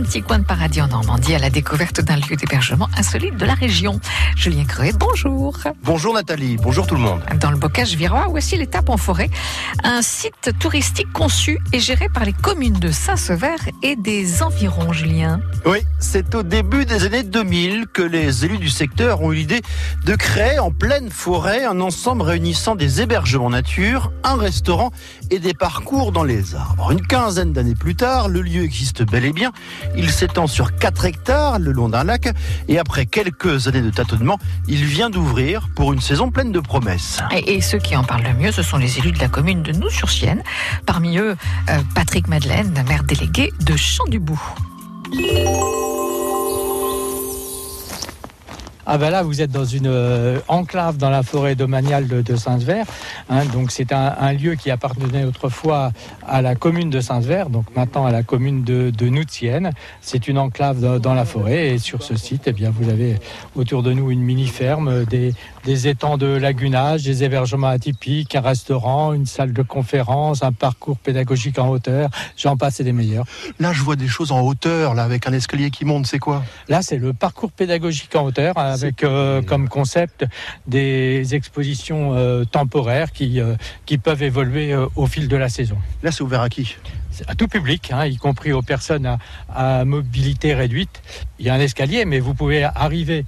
un petit coin de paradis en Normandie à la découverte d'un lieu d'hébergement insolite de la région. Julien Creuet, bonjour. Bonjour Nathalie, bonjour tout le monde. Dans le bocage virois, voici l'étape en forêt. Un site touristique conçu et géré par les communes de Saint-Sever et des environs, Julien. Oui, c'est au début des années 2000 que les élus du secteur ont eu l'idée de créer en pleine forêt un ensemble réunissant des hébergements nature, un restaurant et des parcours dans les arbres. Une quinzaine d'années plus tard, le lieu existe bel et bien. Il s'étend sur 4 hectares le long d'un lac et après quelques années de tâtonnement, il vient d'ouvrir pour une saison pleine de promesses. Et, ceux qui en parlent le mieux, ce sont les élus de la commune de Nous-sur-Sienne. Parmi eux, euh, Patrick Madeleine, maire délégué de Champ-du-Bout. Ah ben là, vous êtes dans une euh, enclave dans la forêt domaniale de, de Saint-Sever. Hein, donc c'est un, un, lieu qui appartenait autrefois à la commune de Saint-Sever, donc maintenant à la commune de, de Noutienne. C'est une enclave dans, dans, la forêt et sur ce site, eh bien, vous avez autour de nous une mini-ferme, des, des étangs de lagunage, des hébergements atypiques, un restaurant, une salle de conférence, un parcours pédagogique en hauteur. J'en passe et des meilleurs. Là, je vois des choses en hauteur, là, avec un escalier qui monte. C'est quoi? Là, c'est le parcours pédagogique en hauteur avec euh, comme concept des expositions euh, temporaires qui, euh, qui peuvent évoluer au fil de la saison. Là, c'est ouvert à qui? À tout public, hein, y compris aux personnes à, à, mobilité réduite. Il y a un escalier, mais vous pouvez arriver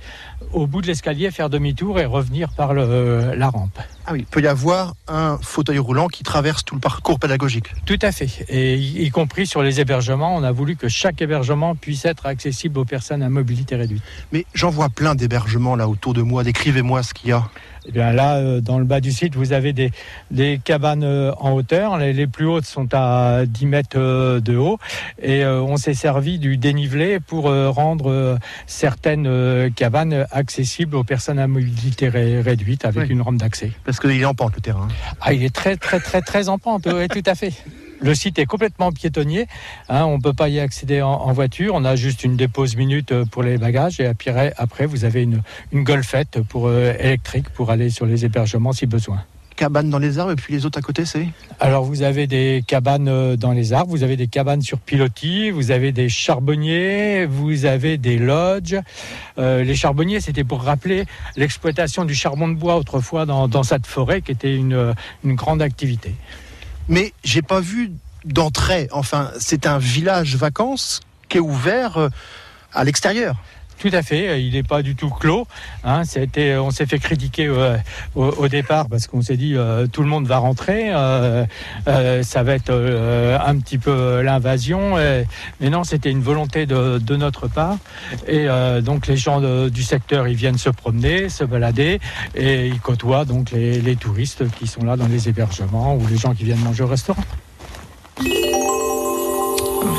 au bout de l'escalier, faire demi-tour et revenir par le, la rampe. Ah oui, il peut y avoir un fauteuil roulant qui traverse tout le parcours pédagogique. Tout à fait. Et y, y compris sur les hébergements, on a voulu que chaque hébergement puisse être accessible aux personnes à mobilité réduite. Mais j'en vois plein d'hébergements là autour de moi. Décrivez-moi ce qu'il y a. Eh bien là, euh, dans le bas du site, vous avez des, des cabanes euh, en hauteur. Les, les, plus hautes sont à 10 mètres euh, de haut. Et on s'est servi du dénivelé pour rendre certaines cabanes accessibles aux personnes à mobilité ré réduite avec oui. une rampe d'accès. Parce qu'il est en pente le terrain. Ah, il est très, très, très, très en pente. oui, tout à fait. Le site est complètement piétonnier. Hein, on ne peut pas y accéder en, en, voiture. On a juste une dépose minute pour les bagages. Et après, après vous avez une, une golfette pour, euh, électrique pour aller sur les hébergements si besoin cabanes dans les arbres et puis les autres à côté, c'est? Alors vous avez des cabanes euh, dans les arbres, vous avez des cabanes sur pilotis, vous avez des charbonniers, vous avez des lodges. Euh, les charbonniers, c'était pour rappeler l'exploitation du charbon de bois autrefois dans, dans cette forêt qui était une, une grande activité. Mais j'ai pas vu d'entrée. Enfin, c'est un village vacances qui est ouvert euh, à l'extérieur. Tout à fait, il n'est pas du tout clos. Hein, on s'est fait critiquer euh, au, départ parce qu'on s'est dit euh, tout le monde va rentrer, euh, ça va être euh, un petit peu l'invasion. Mais non, c'était une volonté de, notre part. Et euh, donc les gens du secteur, ils viennent se promener, se balader et ils côtoient donc les touristes qui sont là dans les hébergements ou les gens qui viennent manger au restaurant.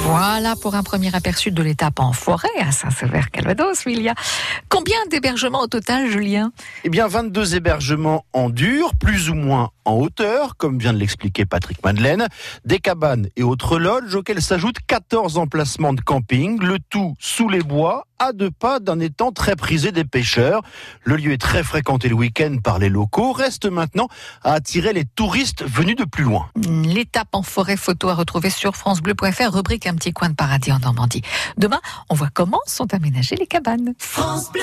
Voilà pour un premier aperçu de l'étape en forêt à Saint-Sever-Calvados, il combien d'hébergements au total, Julien? Eh bien, 22 hébergements en dur, plus ou moins en hauteur, comme vient de l'expliquer Patrick Madeleine, des cabanes et autres lodges auxquels s'ajoutent 14 emplacements de camping, le tout sous les bois, à deux pas d'un étang très prisé des pêcheurs. Le lieu est très fréquenté le week-end par les locaux, reste maintenant à attirer les touristes venus de plus loin. L'étape en forêt photo à retrouver sur francebleu.fr, rubrique un petit coin de paradis en Normandie. Demain, on voit comment sont aménagées les cabanes. France Bleu